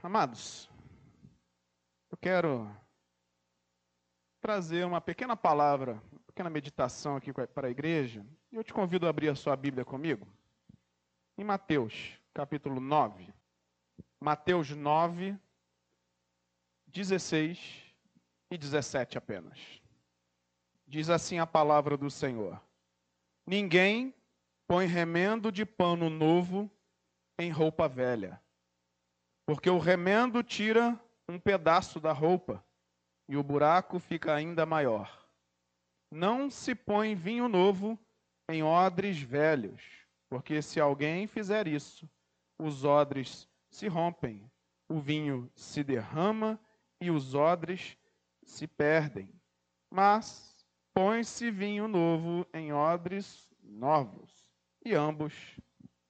Amados, eu quero trazer uma pequena palavra, uma pequena meditação aqui para a igreja. E eu te convido a abrir a sua Bíblia comigo. Em Mateus, capítulo 9. Mateus 9, 16 e 17 apenas. Diz assim a palavra do Senhor: Ninguém põe remendo de pano novo em roupa velha porque o remendo tira um pedaço da roupa e o buraco fica ainda maior. Não se põe vinho novo em odres velhos, porque se alguém fizer isso, os odres se rompem, o vinho se derrama e os odres se perdem. Mas põe-se vinho novo em odres novos, e ambos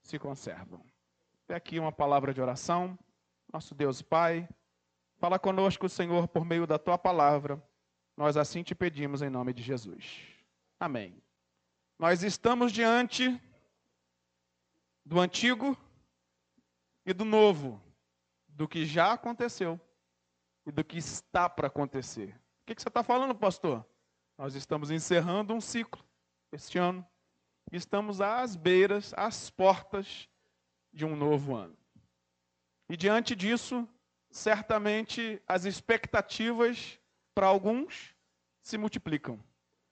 se conservam. Até aqui uma palavra de oração. Nosso Deus Pai, fala conosco, Senhor, por meio da tua palavra. Nós assim te pedimos em nome de Jesus. Amém. Nós estamos diante do antigo e do novo, do que já aconteceu e do que está para acontecer. O que, você está falando, pastor? Nós estamos encerrando um ciclo este ano. Estamos às beiras, às portas de um novo ano. E diante disso, certamente as expectativas para alguns se multiplicam.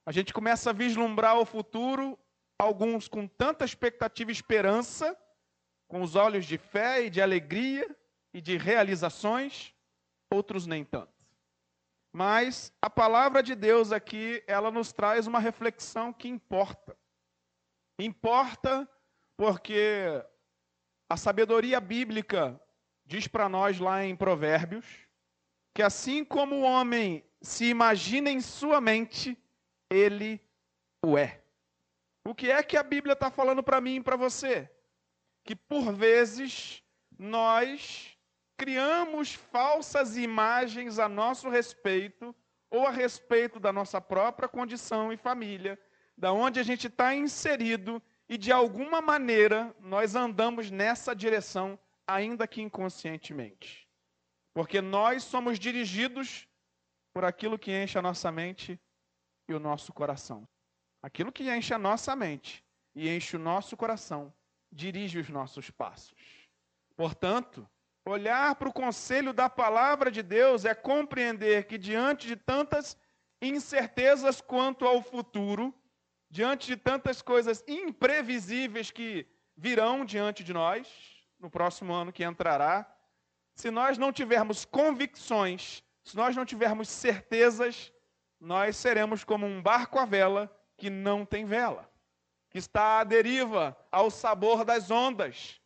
A gente começa a vislumbrar o futuro, alguns com tanta expectativa e esperança, com os olhos de fé e de alegria e de realizações, outros nem tanto. Mas a palavra de Deus aqui, ela nos traz uma reflexão que importa. Importa porque a sabedoria bíblica diz para nós lá em Provérbios que assim como o homem se imagina em sua mente, ele o é. O que é que a Bíblia está falando para mim e para você? Que por vezes nós criamos falsas imagens a nosso respeito ou a respeito da nossa própria condição e família, da onde a gente está inserido e de alguma maneira nós andamos nessa direção ainda que inconscientemente. Porque nós somos dirigidos por aquilo que enche a nossa mente e o nosso coração. Aquilo que enche a nossa mente e enche o nosso coração dirige os nossos passos. Portanto, olhar para o conselho da palavra de Deus é compreender que diante de tantas incertezas quanto ao futuro, diante de tantas coisas imprevisíveis que virão diante de nós, no próximo ano que entrará, se nós não tivermos convicções, se nós não tivermos certezas, nós seremos como um barco à vela que não tem vela, que está à deriva, ao sabor das ondas.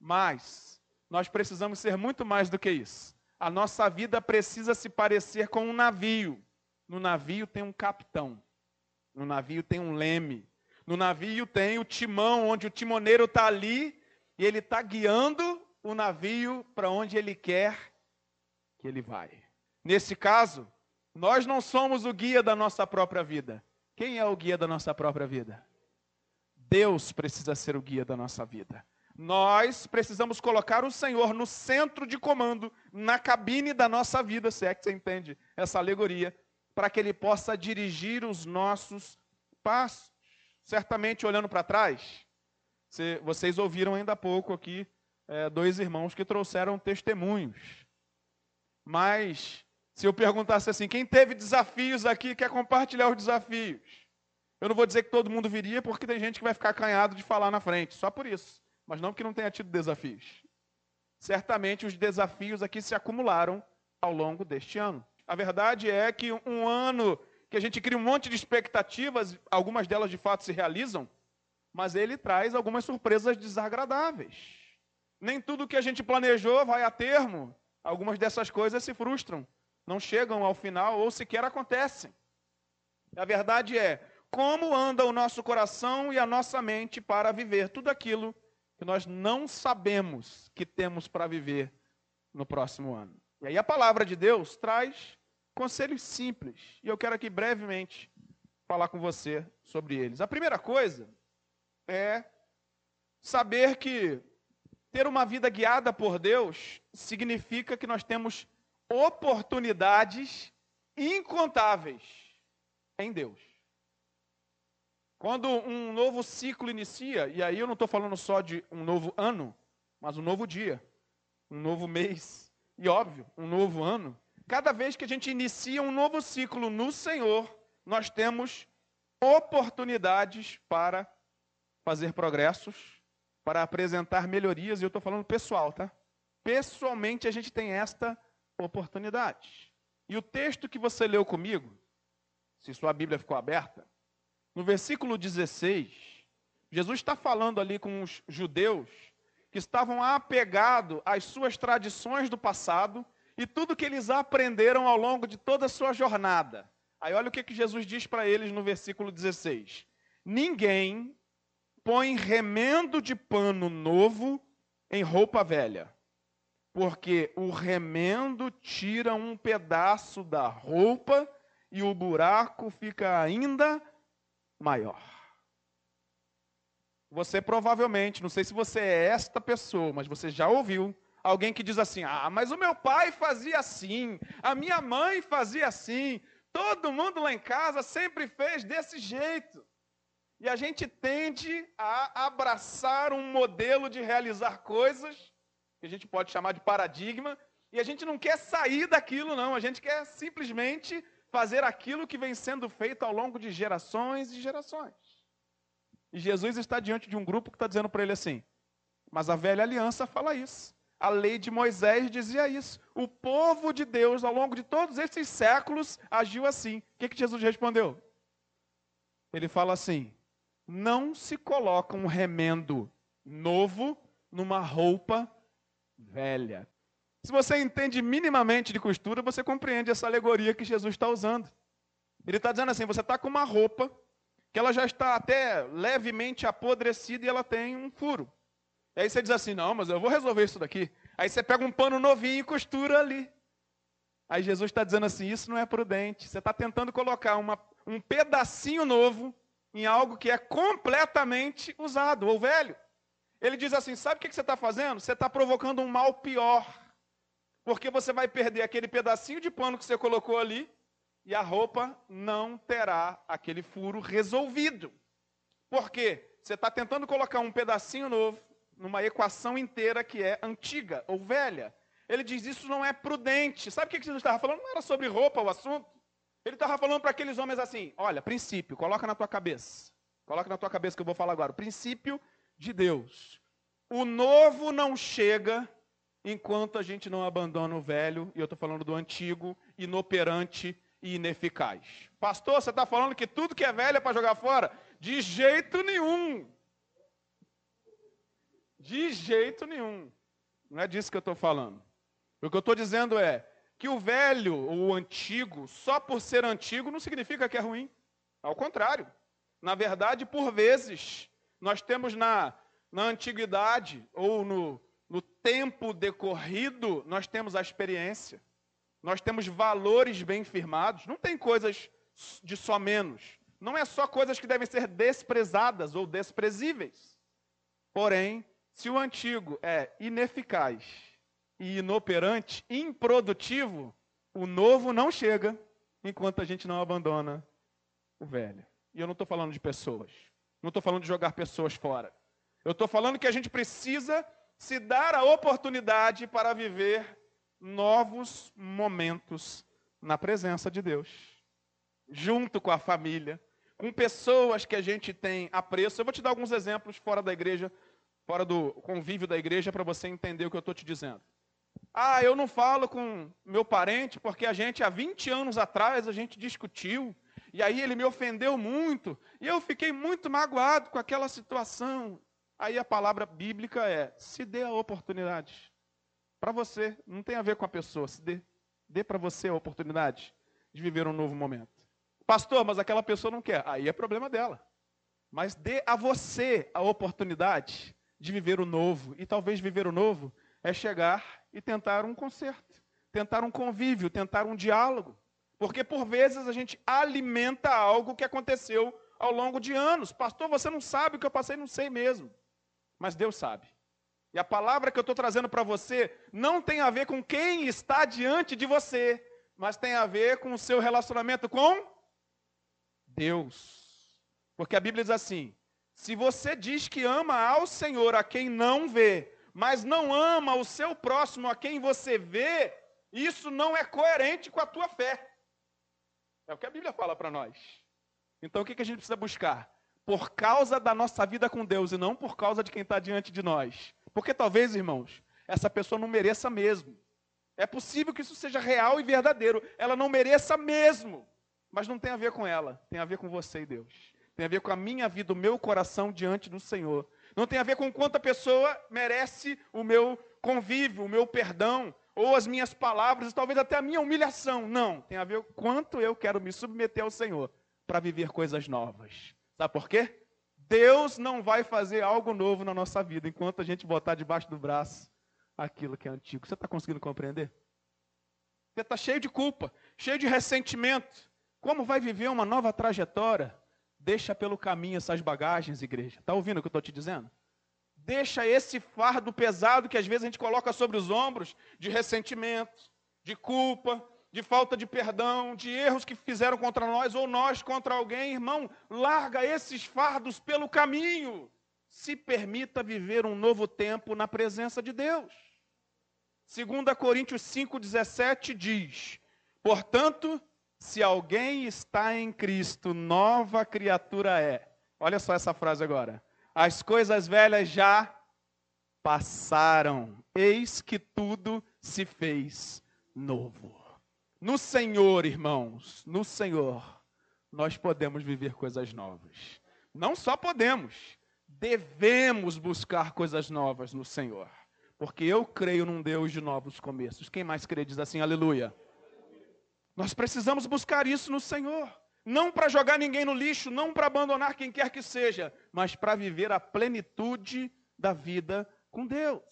Mas nós precisamos ser muito mais do que isso. A nossa vida precisa se parecer com um navio. No navio tem um capitão, no navio tem um leme, no navio tem o timão, onde o timoneiro está ali e ele está guiando o navio para onde ele quer que ele vai. Nesse caso, nós não somos o guia da nossa própria vida. Quem é o guia da nossa própria vida? Deus precisa ser o guia da nossa vida. Nós precisamos colocar o Senhor no centro de comando, na cabine da nossa vida, se é que você entende essa alegoria, para que Ele possa dirigir os nossos passos. Certamente, olhando para trás, vocês ouviram ainda há pouco aqui é, dois irmãos que trouxeram testemunhos. Mas, se eu perguntasse assim, quem teve desafios aqui quer compartilhar os desafios? Eu não vou dizer que todo mundo viria, porque tem gente que vai ficar acanhado de falar na frente, só por isso. Mas não que não tenha tido desafios. Certamente os desafios aqui se acumularam ao longo deste ano. A verdade é que um ano que a gente cria um monte de expectativas, algumas delas de fato se realizam, mas ele traz algumas surpresas desagradáveis. Nem tudo que a gente planejou vai a termo. Algumas dessas coisas se frustram, não chegam ao final ou sequer acontecem. A verdade é, como anda o nosso coração e a nossa mente para viver tudo aquilo que nós não sabemos que temos para viver no próximo ano. E aí a palavra de Deus traz conselhos simples, e eu quero aqui brevemente falar com você sobre eles. A primeira coisa é saber que ter uma vida guiada por Deus significa que nós temos oportunidades incontáveis em Deus. Quando um novo ciclo inicia, e aí eu não estou falando só de um novo ano, mas um novo dia, um novo mês, e óbvio, um novo ano. Cada vez que a gente inicia um novo ciclo no Senhor, nós temos oportunidades para fazer progressos, para apresentar melhorias, e eu estou falando pessoal, tá? Pessoalmente a gente tem esta oportunidade. E o texto que você leu comigo, se sua Bíblia ficou aberta, no versículo 16, Jesus está falando ali com os judeus que estavam apegados às suas tradições do passado e tudo que eles aprenderam ao longo de toda a sua jornada. Aí olha o que, que Jesus diz para eles no versículo 16: Ninguém põe remendo de pano novo em roupa velha, porque o remendo tira um pedaço da roupa e o buraco fica ainda maior. Você provavelmente, não sei se você é esta pessoa, mas você já ouviu alguém que diz assim: Ah, mas o meu pai fazia assim, a minha mãe fazia assim, todo mundo lá em casa sempre fez desse jeito. E a gente tende a abraçar um modelo de realizar coisas, que a gente pode chamar de paradigma, e a gente não quer sair daquilo, não, a gente quer simplesmente fazer aquilo que vem sendo feito ao longo de gerações e gerações. E Jesus está diante de um grupo que está dizendo para ele assim: mas a velha aliança fala isso. A lei de Moisés dizia isso. O povo de Deus, ao longo de todos esses séculos, agiu assim. O que, que Jesus respondeu? Ele fala assim: não se coloca um remendo novo numa roupa velha. Se você entende minimamente de costura, você compreende essa alegoria que Jesus está usando. Ele está dizendo assim: você está com uma roupa que ela já está até levemente apodrecida e ela tem um furo. E aí você diz assim: não, mas eu vou resolver isso daqui. Aí você pega um pano novinho e costura ali. Aí Jesus está dizendo assim: isso não é prudente. Você está tentando colocar uma, um pedacinho novo em algo que é completamente usado ou velho. Ele diz assim: sabe o que você está fazendo? Você está provocando um mal pior. Porque você vai perder aquele pedacinho de pano que você colocou ali e a roupa não terá aquele furo resolvido. Por quê? Você está tentando colocar um pedacinho novo numa equação inteira que é antiga ou velha. Ele diz: Isso não é prudente. Sabe o que Jesus estava falando? Não era sobre roupa o assunto. Ele estava falando para aqueles homens assim: Olha, princípio, coloca na tua cabeça. Coloca na tua cabeça que eu vou falar agora. O princípio de Deus. O novo não chega enquanto a gente não abandona o velho, e eu estou falando do antigo, inoperante e ineficaz. Pastor, você está falando que tudo que é velho é para jogar fora? De jeito nenhum. De jeito nenhum. Não é disso que eu estou falando. O que eu estou dizendo é que o velho ou o antigo, só por ser antigo, não significa que é ruim. Ao contrário. Na verdade, por vezes, nós temos na, na antiguidade ou no, no tempo decorrido, nós temos a experiência, nós temos valores bem firmados, não tem coisas de só menos. Não é só coisas que devem ser desprezadas ou desprezíveis. Porém, se o antigo é ineficaz e inoperante, improdutivo, o novo não chega enquanto a gente não abandona o velho. E eu não estou falando de pessoas. Não estou falando de jogar pessoas fora. Eu estou falando que a gente precisa se dar a oportunidade para viver novos momentos na presença de Deus, junto com a família, com pessoas que a gente tem apreço. Eu vou te dar alguns exemplos fora da igreja, fora do convívio da igreja, para você entender o que eu estou te dizendo. Ah, eu não falo com meu parente porque a gente, há 20 anos atrás, a gente discutiu, e aí ele me ofendeu muito, e eu fiquei muito magoado com aquela situação. Aí a palavra bíblica é: se dê a oportunidade. Para você, não tem a ver com a pessoa, se dê, dê para você a oportunidade de viver um novo momento. Pastor, mas aquela pessoa não quer. Aí é problema dela. Mas dê a você a oportunidade de viver o novo. E talvez viver o novo é chegar e tentar um conserto, tentar um convívio, tentar um diálogo. Porque por vezes a gente alimenta algo que aconteceu ao longo de anos. Pastor, você não sabe o que eu passei, não sei mesmo mas Deus sabe. E a palavra que eu estou trazendo para você não tem a ver com quem está diante de você, mas tem a ver com o seu relacionamento com Deus. Porque a Bíblia diz assim: se você diz que ama ao Senhor a quem não vê, mas não ama o seu próximo a quem você vê, isso não é coerente com a tua fé. É o que a Bíblia fala para nós. Então o que a gente precisa buscar? Por causa da nossa vida com Deus e não por causa de quem está diante de nós. Porque talvez, irmãos, essa pessoa não mereça mesmo. É possível que isso seja real e verdadeiro. Ela não mereça mesmo. Mas não tem a ver com ela, tem a ver com você e Deus. Tem a ver com a minha vida, o meu coração diante do Senhor. Não tem a ver com quanto a pessoa merece o meu convívio, o meu perdão, ou as minhas palavras, talvez até a minha humilhação. Não, tem a ver com quanto eu quero me submeter ao Senhor para viver coisas novas. Sabe por quê? Deus não vai fazer algo novo na nossa vida enquanto a gente botar debaixo do braço aquilo que é antigo. Você está conseguindo compreender? Você está cheio de culpa, cheio de ressentimento. Como vai viver uma nova trajetória? Deixa pelo caminho essas bagagens, igreja. Está ouvindo o que eu estou te dizendo? Deixa esse fardo pesado que às vezes a gente coloca sobre os ombros de ressentimento, de culpa, de falta de perdão, de erros que fizeram contra nós ou nós contra alguém, irmão, larga esses fardos pelo caminho. Se permita viver um novo tempo na presença de Deus. 2 Coríntios 5,17 diz: Portanto, se alguém está em Cristo, nova criatura é. Olha só essa frase agora. As coisas velhas já passaram, eis que tudo se fez novo. No Senhor, irmãos, no Senhor, nós podemos viver coisas novas. Não só podemos, devemos buscar coisas novas no Senhor. Porque eu creio num Deus de novos começos. Quem mais crê diz assim, aleluia. Nós precisamos buscar isso no Senhor. Não para jogar ninguém no lixo, não para abandonar quem quer que seja, mas para viver a plenitude da vida com Deus.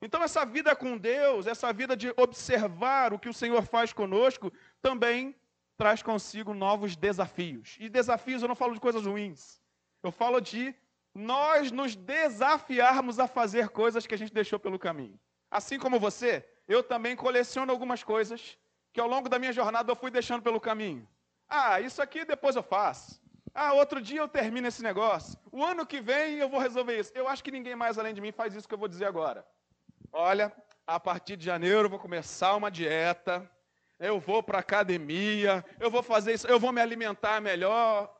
Então, essa vida com Deus, essa vida de observar o que o Senhor faz conosco, também traz consigo novos desafios. E desafios eu não falo de coisas ruins. Eu falo de nós nos desafiarmos a fazer coisas que a gente deixou pelo caminho. Assim como você, eu também coleciono algumas coisas que ao longo da minha jornada eu fui deixando pelo caminho. Ah, isso aqui depois eu faço. Ah, outro dia eu termino esse negócio. O ano que vem eu vou resolver isso. Eu acho que ninguém mais além de mim faz isso que eu vou dizer agora. Olha, a partir de janeiro eu vou começar uma dieta, eu vou para academia, eu vou fazer isso, eu vou me alimentar melhor.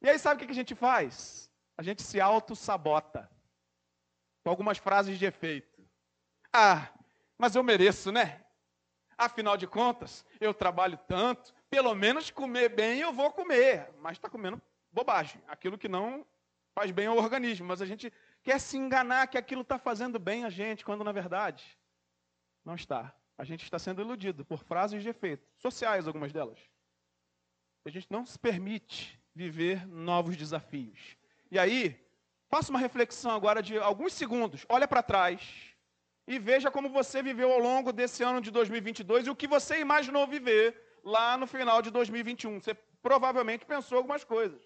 E aí sabe o que a gente faz? A gente se auto-sabota com algumas frases de efeito. Ah, mas eu mereço, né? Afinal de contas, eu trabalho tanto, pelo menos comer bem eu vou comer, mas está comendo bobagem, aquilo que não faz bem ao organismo. Mas a gente quer se enganar que aquilo está fazendo bem a gente, quando na verdade não está. A gente está sendo iludido por frases de efeito, sociais algumas delas. A gente não se permite viver novos desafios. E aí, faça uma reflexão agora de alguns segundos. Olha para trás e veja como você viveu ao longo desse ano de 2022 e o que você imaginou viver lá no final de 2021. Você provavelmente pensou algumas coisas.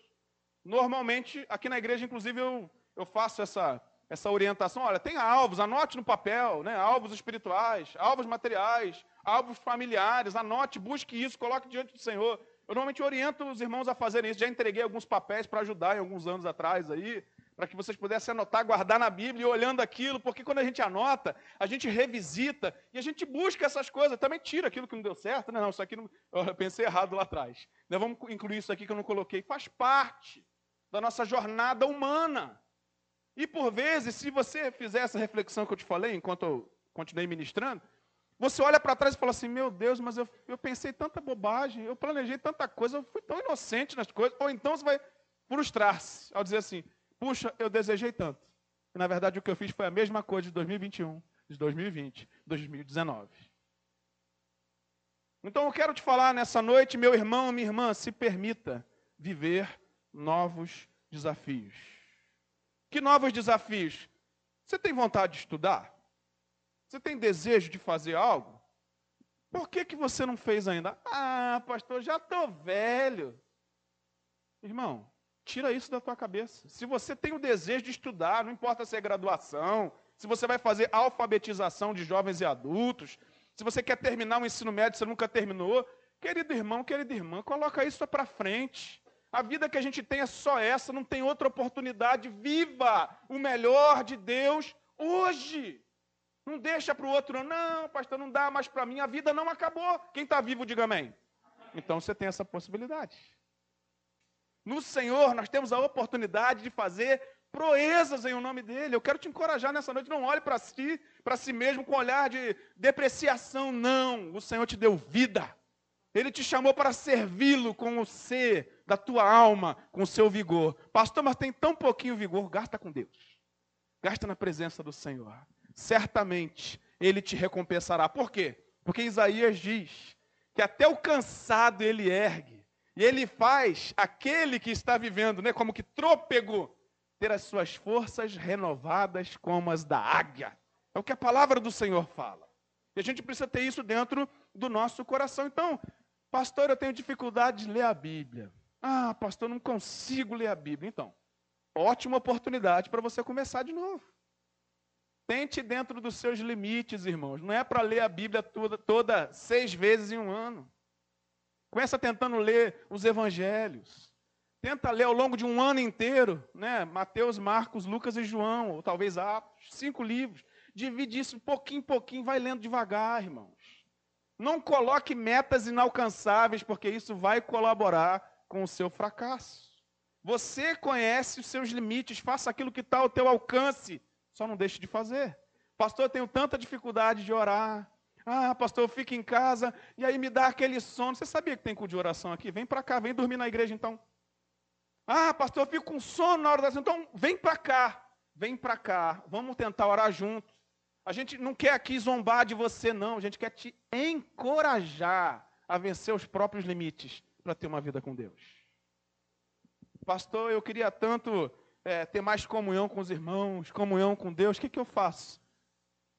Normalmente, aqui na igreja, inclusive, eu eu faço essa, essa orientação. Olha, tem alvos, anote no papel, né? alvos espirituais, alvos materiais, alvos familiares, anote, busque isso, coloque diante do Senhor. Eu normalmente oriento os irmãos a fazerem isso. Já entreguei alguns papéis para ajudar em alguns anos atrás aí, para que vocês pudessem anotar, guardar na Bíblia e olhando aquilo, porque quando a gente anota, a gente revisita e a gente busca essas coisas. Também tira aquilo que não deu certo, né? Não, isso aqui não, eu pensei errado lá atrás. Né, vamos incluir isso aqui que eu não coloquei. Faz parte da nossa jornada humana. E por vezes, se você fizer essa reflexão que eu te falei, enquanto eu continuei ministrando, você olha para trás e fala assim: Meu Deus, mas eu, eu pensei tanta bobagem, eu planejei tanta coisa, eu fui tão inocente nas coisas. Ou então você vai frustrar-se ao dizer assim: Puxa, eu desejei tanto. E na verdade o que eu fiz foi a mesma coisa de 2021, de 2020, 2019. Então eu quero te falar nessa noite, meu irmão, minha irmã, se permita viver novos desafios. Que novos desafios? Você tem vontade de estudar? Você tem desejo de fazer algo? Por que, que você não fez ainda? Ah, pastor, já estou velho. Irmão, tira isso da tua cabeça. Se você tem o desejo de estudar, não importa se é graduação, se você vai fazer alfabetização de jovens e adultos, se você quer terminar um ensino médio, você nunca terminou, querido irmão, querida irmã, coloca isso para frente. A vida que a gente tem é só essa, não tem outra oportunidade. Viva o melhor de Deus hoje. Não deixa para o outro, não, pastor, não dá mais para mim, a vida não acabou. Quem está vivo, diga amém. Então você tem essa possibilidade. No Senhor, nós temos a oportunidade de fazer proezas em o nome dele. Eu quero te encorajar nessa noite. Não olhe para si, para si mesmo com olhar de depreciação. Não. O Senhor te deu vida. Ele te chamou para servi-lo com o ser da tua alma, com o seu vigor. Pastor, mas tem tão pouquinho vigor. Gasta com Deus. Gasta na presença do Senhor certamente ele te recompensará. Por quê? Porque Isaías diz que até o cansado ele ergue, e ele faz aquele que está vivendo, né, como que trôpego, ter as suas forças renovadas como as da águia. É o que a palavra do Senhor fala. E a gente precisa ter isso dentro do nosso coração. Então, pastor, eu tenho dificuldade de ler a Bíblia. Ah, pastor, não consigo ler a Bíblia. Então, ótima oportunidade para você começar de novo. Tente dentro dos seus limites, irmãos. Não é para ler a Bíblia toda, toda seis vezes em um ano. Começa tentando ler os evangelhos. Tenta ler ao longo de um ano inteiro, né? Mateus, Marcos, Lucas e João, ou talvez Atos, cinco livros. Divide isso pouquinho em pouquinho, vai lendo devagar, irmãos. Não coloque metas inalcançáveis, porque isso vai colaborar com o seu fracasso. Você conhece os seus limites, faça aquilo que está ao teu alcance só não deixe de fazer. Pastor, eu tenho tanta dificuldade de orar. Ah, pastor, eu fico em casa e aí me dá aquele sono. Você sabia que tem culto de oração aqui? Vem para cá, vem dormir na igreja então. Ah, pastor, eu fico com sono na hora da oração. Então, vem para cá. Vem para cá. Vamos tentar orar juntos. A gente não quer aqui zombar de você, não. A gente quer te encorajar a vencer os próprios limites para ter uma vida com Deus. Pastor, eu queria tanto é, ter mais comunhão com os irmãos, comunhão com Deus, o que, que eu faço?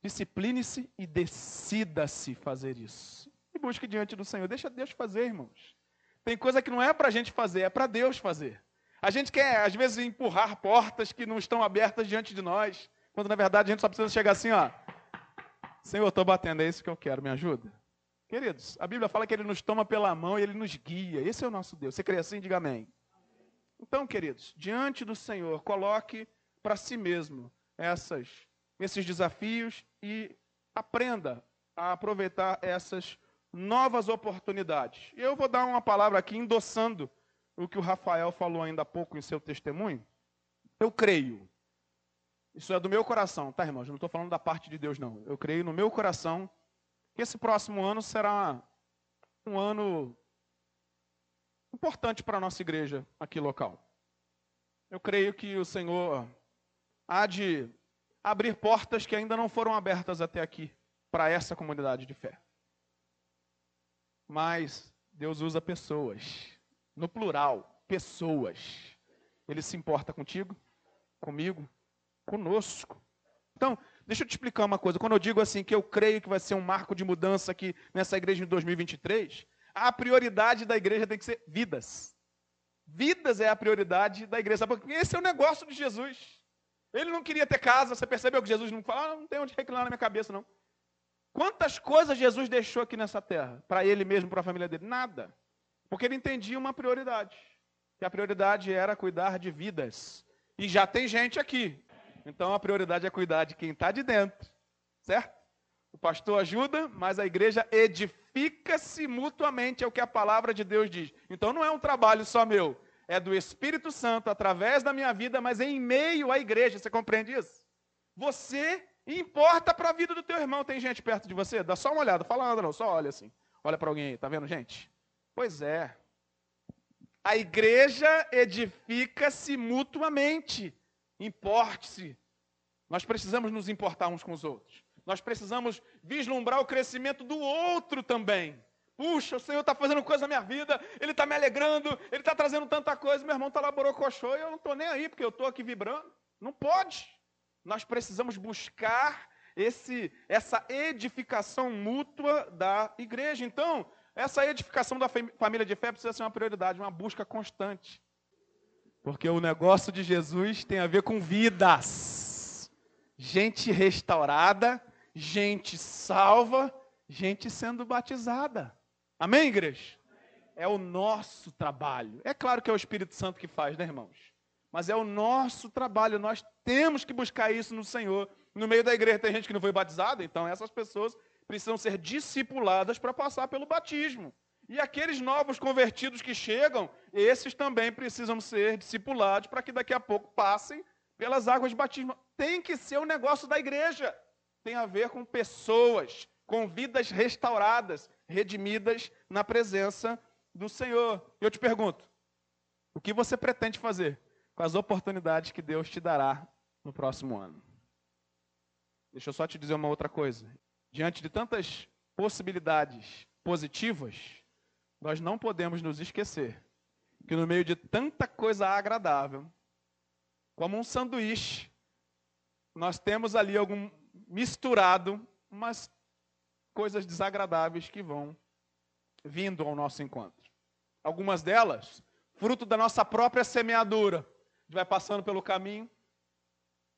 Discipline-se e decida-se fazer isso. E busque diante do Senhor. Deixa Deus fazer, irmãos. Tem coisa que não é para a gente fazer, é para Deus fazer. A gente quer, às vezes, empurrar portas que não estão abertas diante de nós, quando na verdade a gente só precisa chegar assim, ó. Senhor, estou batendo, é isso que eu quero, me ajuda. Queridos, a Bíblia fala que Ele nos toma pela mão e Ele nos guia. Esse é o nosso Deus. Você crê assim? Diga amém. Então, queridos, diante do Senhor, coloque para si mesmo essas, esses desafios e aprenda a aproveitar essas novas oportunidades. Eu vou dar uma palavra aqui endossando o que o Rafael falou ainda há pouco em seu testemunho. Eu creio. Isso é do meu coração, tá, irmãos? Eu não estou falando da parte de Deus, não. Eu creio no meu coração que esse próximo ano será um ano importante para a nossa igreja aqui local. Eu creio que o Senhor há de abrir portas que ainda não foram abertas até aqui para essa comunidade de fé. Mas Deus usa pessoas, no plural, pessoas. Ele se importa contigo, comigo, conosco. Então, deixa eu te explicar uma coisa. Quando eu digo assim que eu creio que vai ser um marco de mudança aqui nessa igreja em 2023, a prioridade da igreja tem que ser vidas. Vidas é a prioridade da igreja. Porque esse é o negócio de Jesus. Ele não queria ter casa. Você percebeu que Jesus não fala, ah, não tem onde reclinar na minha cabeça, não. Quantas coisas Jesus deixou aqui nessa terra? Para ele mesmo, para a família dele? Nada. Porque ele entendia uma prioridade. Que a prioridade era cuidar de vidas. E já tem gente aqui. Então a prioridade é cuidar de quem está de dentro. Certo? O pastor ajuda, mas a igreja edifica-se mutuamente, é o que a palavra de Deus diz. Então não é um trabalho só meu, é do Espírito Santo através da minha vida, mas em meio à igreja. Você compreende isso? Você importa para a vida do teu irmão. Tem gente perto de você? Dá só uma olhada, fala nada não, só olha assim. Olha para alguém aí, tá vendo, gente? Pois é. A igreja edifica-se mutuamente. Importe-se. Nós precisamos nos importar uns com os outros. Nós precisamos vislumbrar o crescimento do outro também. Puxa, o Senhor está fazendo coisa na minha vida, Ele está me alegrando, Ele está trazendo tanta coisa, meu irmão está lá borocochô e eu não estou nem aí, porque eu estou aqui vibrando. Não pode. Nós precisamos buscar esse, essa edificação mútua da igreja. Então, essa edificação da família de fé precisa ser uma prioridade, uma busca constante. Porque o negócio de Jesus tem a ver com vidas. gente restaurada, gente salva, gente sendo batizada. Amém, igreja? É o nosso trabalho. É claro que é o Espírito Santo que faz, né, irmãos? Mas é o nosso trabalho. Nós temos que buscar isso no Senhor. No meio da igreja tem gente que não foi batizada, então essas pessoas precisam ser discipuladas para passar pelo batismo. E aqueles novos convertidos que chegam, esses também precisam ser discipulados para que daqui a pouco passem pelas águas de batismo. Tem que ser um negócio da igreja. Tem a ver com pessoas, com vidas restauradas, redimidas na presença do Senhor. Eu te pergunto: o que você pretende fazer com as oportunidades que Deus te dará no próximo ano? Deixa eu só te dizer uma outra coisa. Diante de tantas possibilidades positivas, nós não podemos nos esquecer que no meio de tanta coisa agradável, como um sanduíche, nós temos ali algum misturado umas coisas desagradáveis que vão vindo ao nosso encontro. Algumas delas, fruto da nossa própria semeadura. A gente vai passando pelo caminho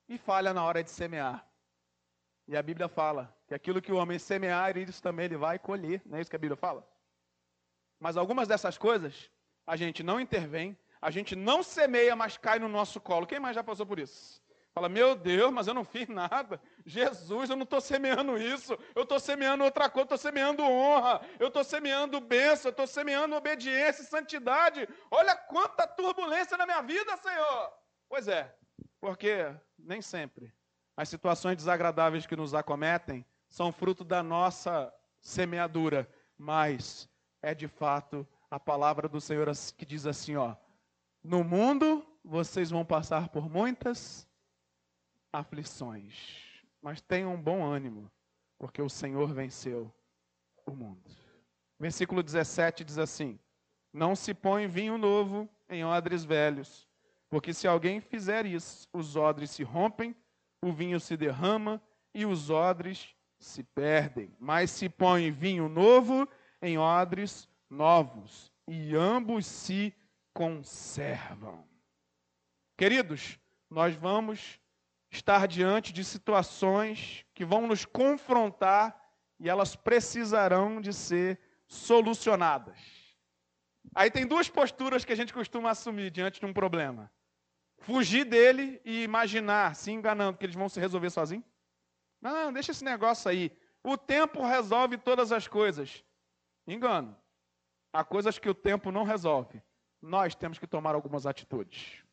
e falha na hora de semear. E a Bíblia fala que aquilo que o homem semear, isso também ele vai colher. Não é isso que a Bíblia fala? Mas algumas dessas coisas, a gente não intervém, a gente não semeia, mas cai no nosso colo. Quem mais já passou por isso? Fala, meu Deus, mas eu não fiz nada. Jesus, eu não estou semeando isso. Eu estou semeando outra coisa, estou semeando honra, eu estou semeando bênção, eu estou semeando obediência e santidade. Olha quanta turbulência na minha vida, Senhor. Pois é, porque nem sempre as situações desagradáveis que nos acometem são fruto da nossa semeadura, mas é de fato a palavra do Senhor que diz assim, ó: No mundo vocês vão passar por muitas aflições, mas tenham bom ânimo, porque o Senhor venceu o mundo. Versículo 17 diz assim: Não se põe vinho novo em odres velhos, porque se alguém fizer isso, os odres se rompem, o vinho se derrama e os odres se perdem. Mas se põe vinho novo em odres novos, e ambos se conservam. Queridos, nós vamos estar diante de situações que vão nos confrontar e elas precisarão de ser solucionadas. Aí tem duas posturas que a gente costuma assumir diante de um problema: fugir dele e imaginar, se enganando, que eles vão se resolver sozinhos. Não, deixa esse negócio aí. O tempo resolve todas as coisas. Engano. Há coisas que o tempo não resolve. Nós temos que tomar algumas atitudes.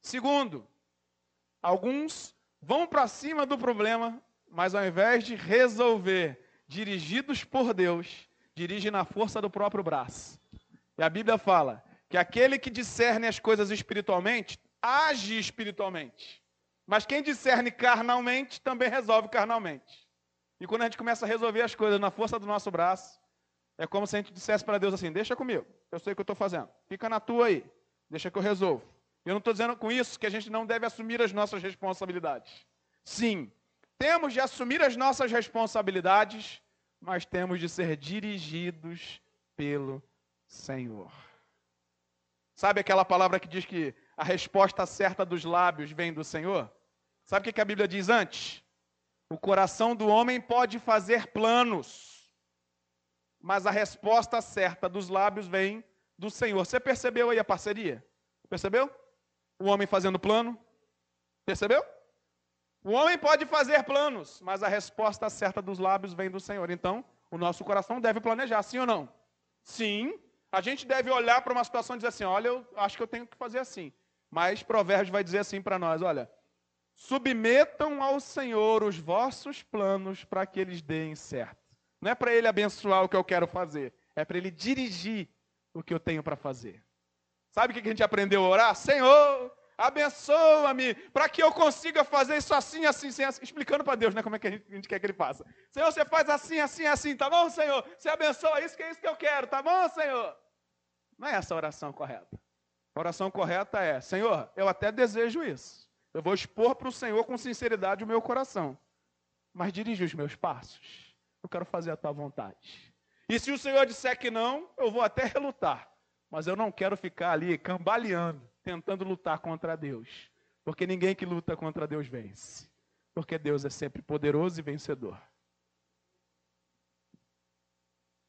Segundo, alguns vão para cima do problema, mas ao invés de resolver, dirigidos por Deus, dirigem na força do próprio braço. E a Bíblia fala que aquele que discerne as coisas espiritualmente, age espiritualmente. Mas quem discerne carnalmente, também resolve carnalmente. E quando a gente começa a resolver as coisas na força do nosso braço, é como se a gente dissesse para Deus assim: deixa comigo, eu sei o que eu estou fazendo, fica na tua aí, deixa que eu resolvo. Eu não estou dizendo com isso que a gente não deve assumir as nossas responsabilidades. Sim, temos de assumir as nossas responsabilidades, mas temos de ser dirigidos pelo Senhor. Sabe aquela palavra que diz que a resposta certa dos lábios vem do Senhor? Sabe o que a Bíblia diz antes? O coração do homem pode fazer planos mas a resposta certa dos lábios vem do Senhor. Você percebeu aí a parceria? Percebeu? O homem fazendo plano. Percebeu? O homem pode fazer planos, mas a resposta certa dos lábios vem do Senhor. Então, o nosso coração deve planejar, sim ou não? Sim. A gente deve olhar para uma situação e dizer assim: olha, eu acho que eu tenho que fazer assim. Mas Provérbios vai dizer assim para nós: olha, submetam ao Senhor os vossos planos para que eles deem certo. Não é para ele abençoar o que eu quero fazer, é para ele dirigir o que eu tenho para fazer. Sabe o que a gente aprendeu a orar? Senhor, abençoa-me para que eu consiga fazer isso assim, assim, assim, assim. explicando para Deus, né, como é que a gente, a gente, quer que ele faça. Senhor, você faz assim, assim, assim, tá bom, Senhor? Você abençoa isso que é isso que eu quero, tá bom, Senhor? Não é essa a oração correta. A oração correta é: Senhor, eu até desejo isso. Eu vou expor para o Senhor com sinceridade o meu coração, mas dirige os meus passos eu quero fazer a tua vontade. E se o Senhor disser que não, eu vou até relutar. Mas eu não quero ficar ali cambaleando, tentando lutar contra Deus. Porque ninguém que luta contra Deus vence. porque Deus é sempre poderoso e vencedor.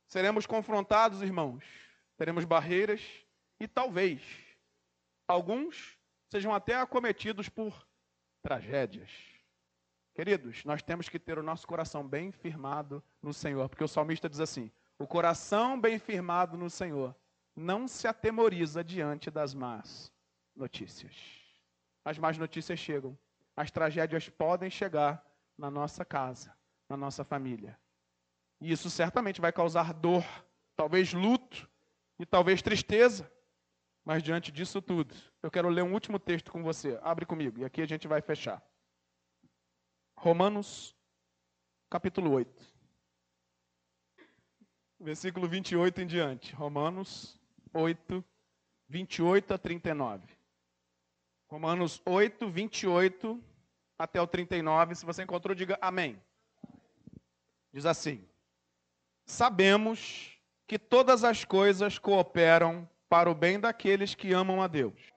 Seremos confrontados, irmãos, teremos barreiras e talvez alguns sejam até acometidos por tragédias. Queridos, nós temos que ter o nosso coração bem firmado no Senhor, porque o salmista diz assim: o coração bem firmado no Senhor não se atemoriza diante das más notícias. As más notícias chegam, as tragédias podem chegar na nossa casa, na nossa família. E isso certamente vai causar dor, talvez luto e talvez tristeza. Mas diante disso tudo, eu quero ler um último texto com você. Abre comigo, e aqui a gente vai fechar. Romanos, capítulo 8. Versículo 28 em diante. Romanos 8, 28 a 39. Romanos 8, 28 até o 39. Se você encontrou, diga amém. Diz assim: Sabemos que todas as coisas cooperam para o bem daqueles que amam a Deus,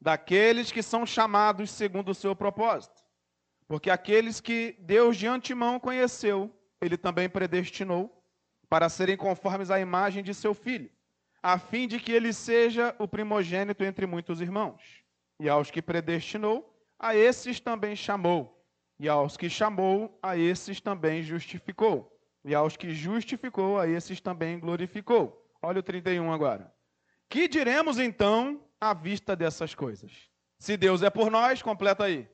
daqueles que são chamados segundo o seu propósito. Porque aqueles que Deus de antemão conheceu, ele também predestinou para serem conformes à imagem de seu filho, a fim de que ele seja o primogênito entre muitos irmãos. E aos que predestinou, a esses também chamou. E aos que chamou, a esses também justificou. E aos que justificou, a esses também glorificou. Olha o 31 agora. Que diremos então à vista dessas coisas? Se Deus é por nós, completa aí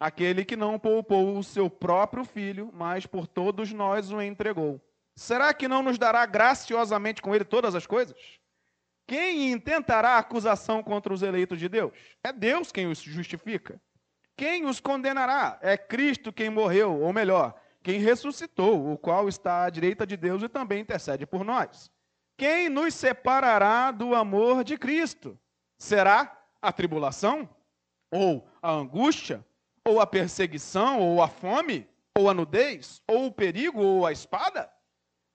aquele que não poupou o seu próprio filho, mas por todos nós o entregou. Será que não nos dará graciosamente com ele todas as coisas? Quem intentará acusação contra os eleitos de Deus? É Deus quem os justifica. Quem os condenará? É Cristo quem morreu, ou melhor, quem ressuscitou, o qual está à direita de Deus e também intercede por nós. Quem nos separará do amor de Cristo? Será a tribulação? Ou a angústia? ou a perseguição, ou a fome, ou a nudez, ou o perigo, ou a espada?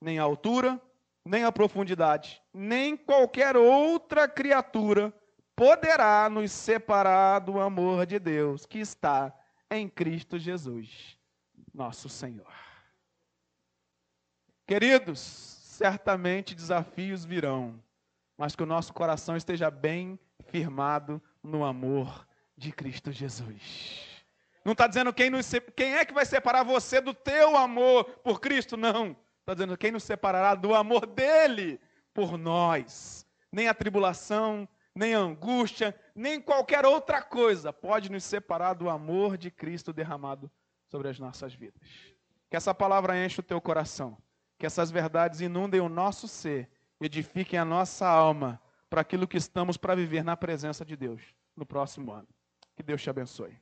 nem a altura, nem a profundidade, nem qualquer outra criatura poderá nos separar do amor de Deus que está em Cristo Jesus, nosso Senhor. Queridos, certamente desafios virão, mas que o nosso coração esteja bem firmado no amor de Cristo Jesus. Não está dizendo quem, nos, quem é que vai separar você do teu amor por Cristo, não. Está dizendo quem nos separará do amor dele por nós. Nem a tribulação, nem a angústia, nem qualquer outra coisa pode nos separar do amor de Cristo derramado sobre as nossas vidas. Que essa palavra enche o teu coração. Que essas verdades inundem o nosso ser, edifiquem a nossa alma para aquilo que estamos para viver na presença de Deus no próximo ano. Que Deus te abençoe.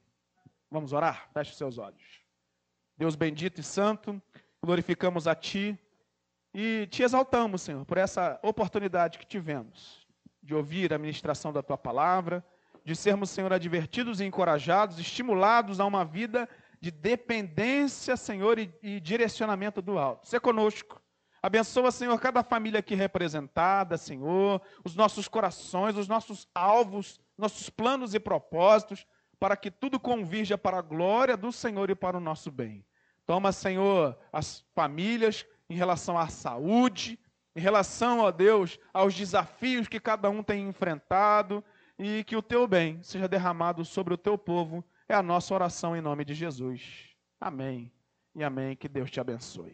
Vamos orar? Feche seus olhos. Deus bendito e santo, glorificamos a Ti e te exaltamos, Senhor, por essa oportunidade que tivemos de ouvir a ministração da Tua palavra, de sermos, Senhor, advertidos e encorajados, estimulados a uma vida de dependência, Senhor, e, e direcionamento do alto. Ser conosco. Abençoa, Senhor, cada família aqui representada, Senhor, os nossos corações, os nossos alvos, nossos planos e propósitos, para que tudo convirja para a glória do Senhor e para o nosso bem. Toma, Senhor, as famílias em relação à saúde, em relação, ó Deus, aos desafios que cada um tem enfrentado e que o teu bem seja derramado sobre o teu povo. É a nossa oração em nome de Jesus. Amém e amém. Que Deus te abençoe.